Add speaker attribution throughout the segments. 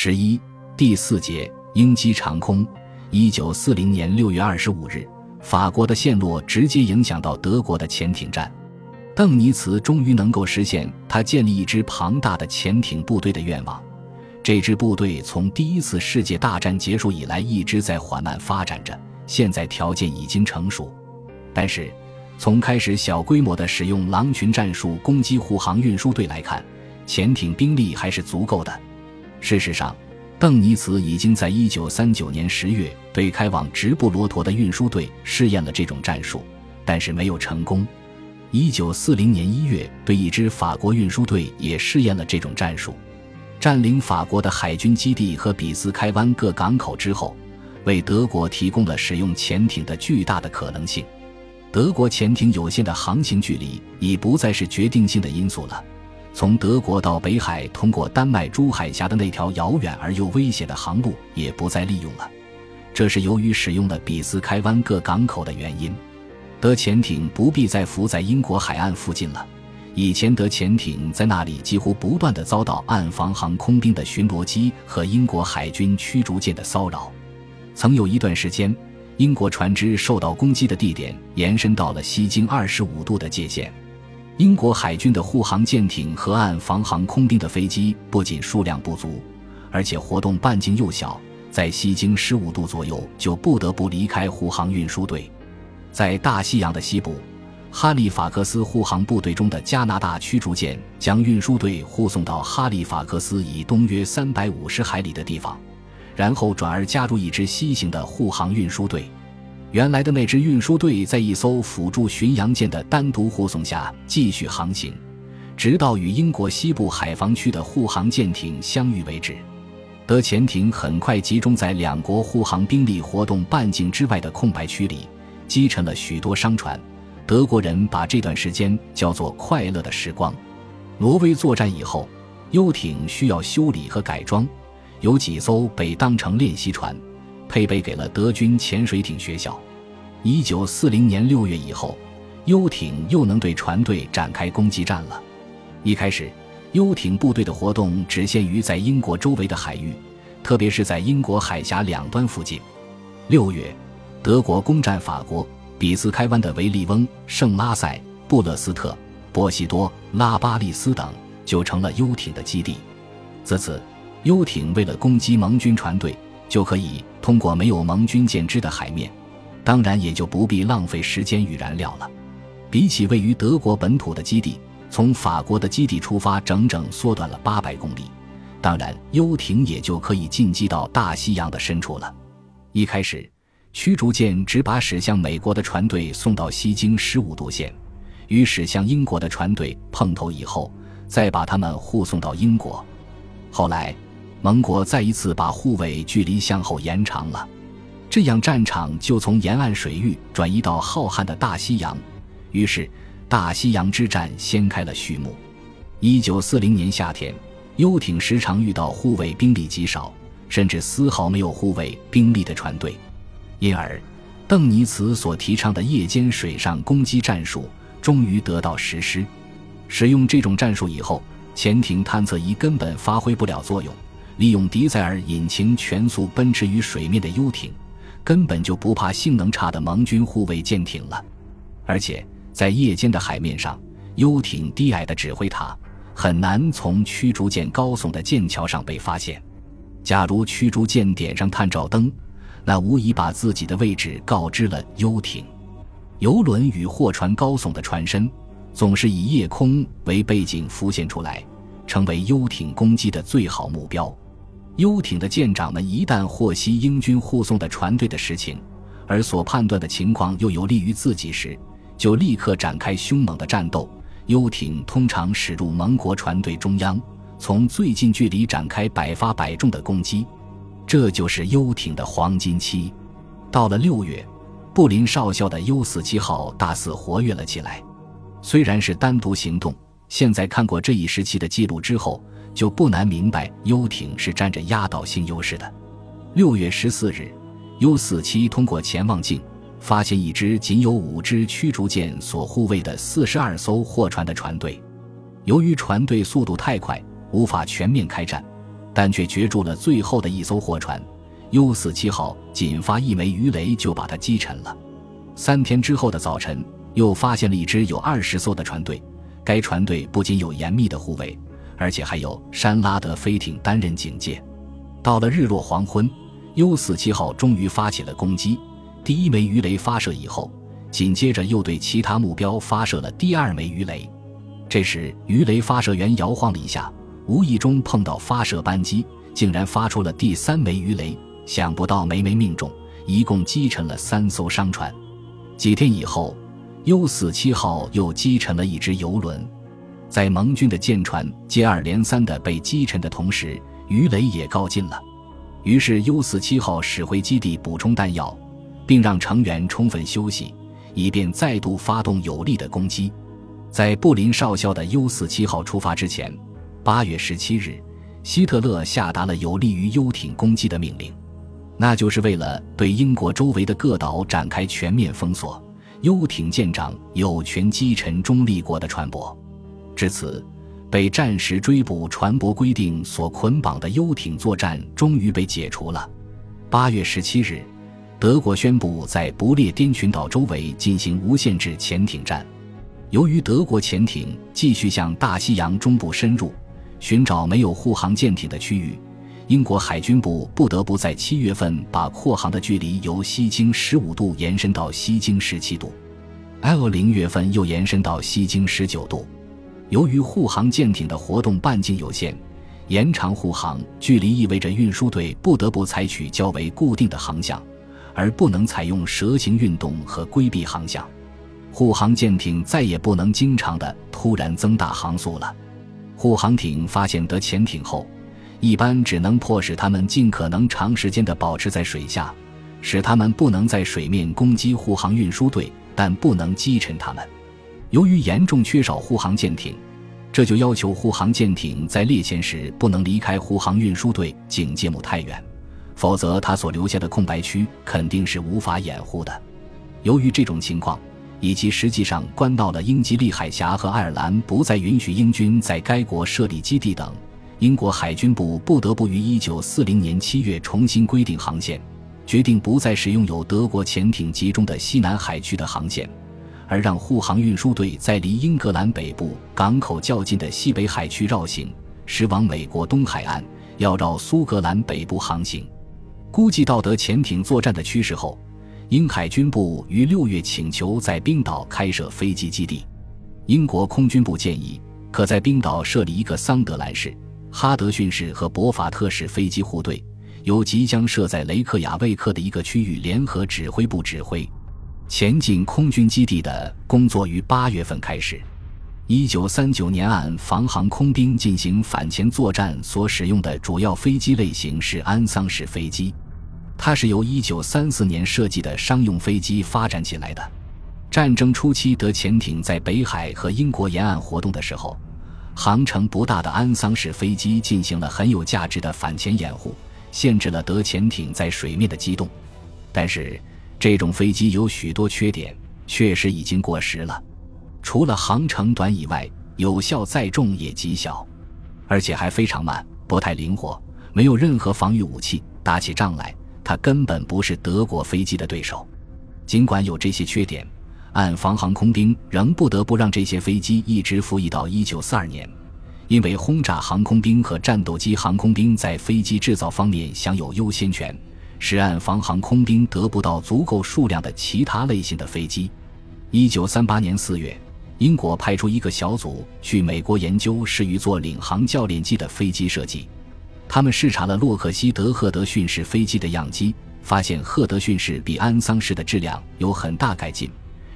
Speaker 1: 十一第四节鹰击长空。一九四零年六月二十五日，法国的陷落直接影响到德国的潜艇战。邓尼茨终于能够实现他建立一支庞大的潜艇部队的愿望。这支部队从第一次世界大战结束以来一直在缓慢发展着，现在条件已经成熟。但是，从开始小规模的使用狼群战术攻击护航运输队来看，潜艇兵力还是足够的。事实上，邓尼茨已经在1939年10月对开往直布罗陀的运输队试验了这种战术，但是没有成功。1940年1月，对一支法国运输队也试验了这种战术。占领法国的海军基地和比斯开湾各港口之后，为德国提供了使用潜艇的巨大的可能性。德国潜艇有限的航行距离已不再是决定性的因素了。从德国到北海通过丹麦诸海峡的那条遥远而又危险的航路也不再利用了，这是由于使用了比斯开湾各港口的原因。德潜艇不必再浮在英国海岸附近了。以前德潜艇在那里几乎不断的遭到岸防航空兵的巡逻机和英国海军驱逐舰的骚扰。曾有一段时间，英国船只受到攻击的地点延伸到了西经二十五度的界限。英国海军的护航舰艇和岸防航空兵的飞机不仅数量不足，而且活动半径又小，在西经十五度左右就不得不离开护航运输队。在大西洋的西部，哈利法克斯护航部队中的加拿大驱逐舰将运输队护送到哈利法克斯以东约三百五十海里的地方，然后转而加入一支西行的护航运输队。原来的那支运输队在一艘辅助巡洋舰的单独护送下继续航行，直到与英国西部海防区的护航舰艇相遇为止。德潜艇很快集中在两国护航兵力活动半径之外的空白区里，击沉了许多商船。德国人把这段时间叫做“快乐的时光”。挪威作战以后，游艇需要修理和改装，有几艘被当成练习船。配备给了德军潜水艇学校。一九四零年六月以后，游艇又能对船队展开攻击战了。一开始，游艇部队的活动只限于在英国周围的海域，特别是在英国海峡两端附近。六月，德国攻占法国，比斯开湾的维利翁、圣拉塞、布勒斯特、波西多、拉巴利斯等就成了游艇的基地。自此，游艇为了攻击盟军船队。就可以通过没有盟军舰只的海面，当然也就不必浪费时间与燃料了。比起位于德国本土的基地，从法国的基地出发，整整缩短了八百公里。当然，游艇也就可以进击到大西洋的深处了。一开始，驱逐舰只把驶向美国的船队送到西经十五度线，与驶向英国的船队碰头以后，再把他们护送到英国。后来。盟国再一次把护卫距离向后延长了，这样战场就从沿岸水域转移到浩瀚的大西洋，于是大西洋之战掀开了序幕。一九四零年夏天，游艇时常遇到护卫兵力极少，甚至丝毫没有护卫兵力的船队，因而邓尼茨所提倡的夜间水上攻击战术终于得到实施。使用这种战术以后，潜艇探测仪根本发挥不了作用。利用迪塞尔引擎全速奔驰于水面的游艇，根本就不怕性能差的盟军护卫舰艇了。而且在夜间的海面上，游艇低矮的指挥塔很难从驱逐舰高耸的舰桥上被发现。假如驱逐舰点上探照灯，那无疑把自己的位置告知了游艇。游轮与货船高耸的船身，总是以夜空为背景浮现出来，成为游艇攻击的最好目标。游艇的舰长们一旦获悉英军护送的船队的实情，而所判断的情况又有利于自己时，就立刻展开凶猛的战斗。游艇通常驶入盟国船队中央，从最近距离展开百发百中的攻击，这就是游艇的黄金期。到了六月，布林少校的 U 四七号大肆活跃了起来。虽然是单独行动，现在看过这一时期的记录之后。就不难明白，游艇是占着压倒性优势的。六月十四日，U 四七通过潜望镜发现一支仅有五支驱逐舰所护卫的四十二艘货船的船队。由于船队速度太快，无法全面开战，但却掘住了最后的一艘货船 U 四七号，仅发一枚鱼雷就把它击沉了。三天之后的早晨，又发现了一支有二十艘的船队，该船队不仅有严密的护卫，而且还有山拉德飞艇担任警戒。到了日落黄昏，U 四七号终于发起了攻击。第一枚鱼雷发射以后，紧接着又对其他目标发射了第二枚鱼雷。这时，鱼雷发射员摇晃了一下，无意中碰到发射扳机，竟然发出了第三枚鱼雷。想不到每枚命中，一共击沉了三艘商船。几天以后，U 四七号又击沉了一只游轮。在盟军的舰船接二连三的被击沉的同时，鱼雷也告尽了。于是 U 四七号驶回基地补充弹药。并让成员充分休息，以便再度发动有力的攻击。在布林少校的 U 四七号出发之前，八月十七日，希特勒下达了有利于游艇攻击的命令，那就是为了对英国周围的各岛展开全面封锁。游艇舰长有权击沉中立国的船舶。至此，被战时追捕船舶规定所捆绑的游艇作战终于被解除了。八月十七日。德国宣布在不列颠群岛周围进行无限制潜艇战。由于德国潜艇继续向大西洋中部深入，寻找没有护航舰艇的区域，英国海军部不得不在七月份把扩航的距离由西经十五度延伸到西经十七度，L 零月份又延伸到西经十九度。由于护航舰艇的活动半径有限，延长护航距离意味着运输队不得不采取较为固定的航向。而不能采用蛇形运动和规避航向，护航舰艇再也不能经常的突然增大航速了。护航艇发现得潜艇后，一般只能迫使他们尽可能长时间的保持在水下，使他们不能在水面攻击护航运输队，但不能击沉他们。由于严重缺少护航舰艇，这就要求护航舰艇在猎潜时不能离开护航运输队警戒目太远。否则，他所留下的空白区肯定是无法掩护的。由于这种情况，以及实际上关到了英吉利海峡和爱尔兰不再允许英军在该国设立基地等，英国海军部不得不于1940年7月重新规定航线，决定不再使用有德国潜艇集中的西南海区的航线，而让护航运输队在离英格兰北部港口较近的西北海区绕行，驶往美国东海岸，要绕苏格兰北部航行。估计到德潜艇作战的趋势后，英海军部于六月请求在冰岛开设飞机基地。英国空军部建议可在冰岛设立一个桑德兰市、哈德逊式和博法特式飞机护队，由即将设在雷克雅未克的一个区域联合指挥部指挥。前进空军基地的工作于八月份开始。一九三九年，按防航空兵进行反潜作战所使用的主要飞机类型是安桑式飞机，它是由一九三四年设计的商用飞机发展起来的。战争初期，德潜艇在北海和英国沿岸活动的时候，航程不大的安桑式飞机进行了很有价值的反潜掩护，限制了德潜艇在水面的机动。但是，这种飞机有许多缺点，确实已经过时了。除了航程短以外，有效载重也极小，而且还非常慢，不太灵活，没有任何防御武器。打起仗来，它根本不是德国飞机的对手。尽管有这些缺点，按防航空兵仍不得不让这些飞机一直服役到1942年，因为轰炸航空兵和战斗机航空兵在飞机制造方面享有优先权，使按防航空兵得不到足够数量的其他类型的飞机。1938年4月。英国派出一个小组去美国研究适于做领航教练机的飞机设计。他们视察了洛克希德赫德逊式飞机的样机，发现赫德逊式比安桑式的质量有很大改进，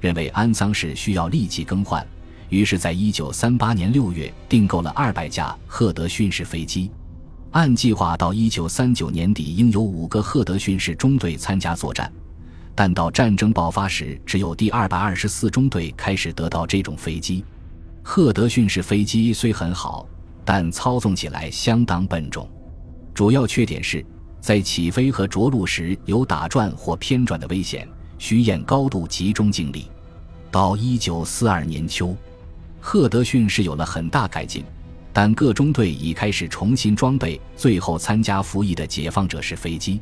Speaker 1: 认为安桑式需要立即更换。于是，在一九三八年六月订购了二百架赫德逊式飞机。按计划，到一九三九年底应有五个赫德逊式中队参加作战。但到战争爆发时，只有第二百二十四中队开始得到这种飞机。赫德逊式飞机虽很好，但操纵起来相当笨重。主要缺点是在起飞和着陆时有打转或偏转的危险，需验高度集中精力。到一九四二年秋，赫德逊式有了很大改进，但各中队已开始重新装备最后参加服役的解放者式飞机。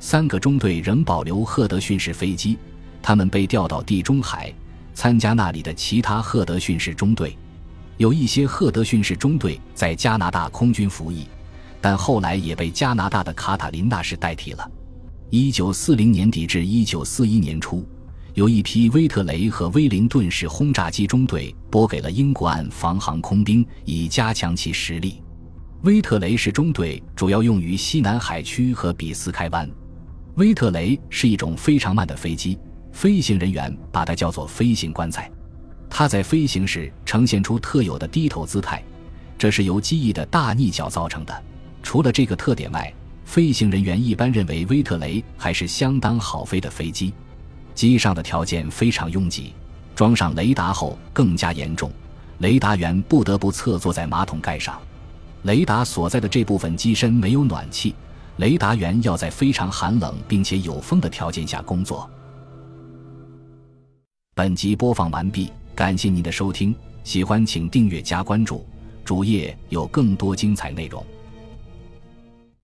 Speaker 1: 三个中队仍保留赫德逊式飞机，他们被调到地中海参加那里的其他赫德逊式中队。有一些赫德逊式中队在加拿大空军服役，但后来也被加拿大的卡塔琳娜式代替了。一九四零年底至一九四一年初。有一批威特雷和威灵顿式轰炸机中队拨给了英国岸防航空兵，以加强其实力。威特雷式中队主要用于西南海区和比斯开湾。威特雷是一种非常慢的飞机，飞行人员把它叫做飞行棺材。它在飞行时呈现出特有的低头姿态，这是由机翼的大逆角造成的。除了这个特点外，飞行人员一般认为威特雷还是相当好飞的飞机。机上的条件非常拥挤，装上雷达后更加严重。雷达员不得不侧坐在马桶盖上。雷达所在的这部分机身没有暖气，雷达员要在非常寒冷并且有风的条件下工作。本集播放完毕，感谢您的收听，喜欢请订阅加关注，主页有更多精彩内容。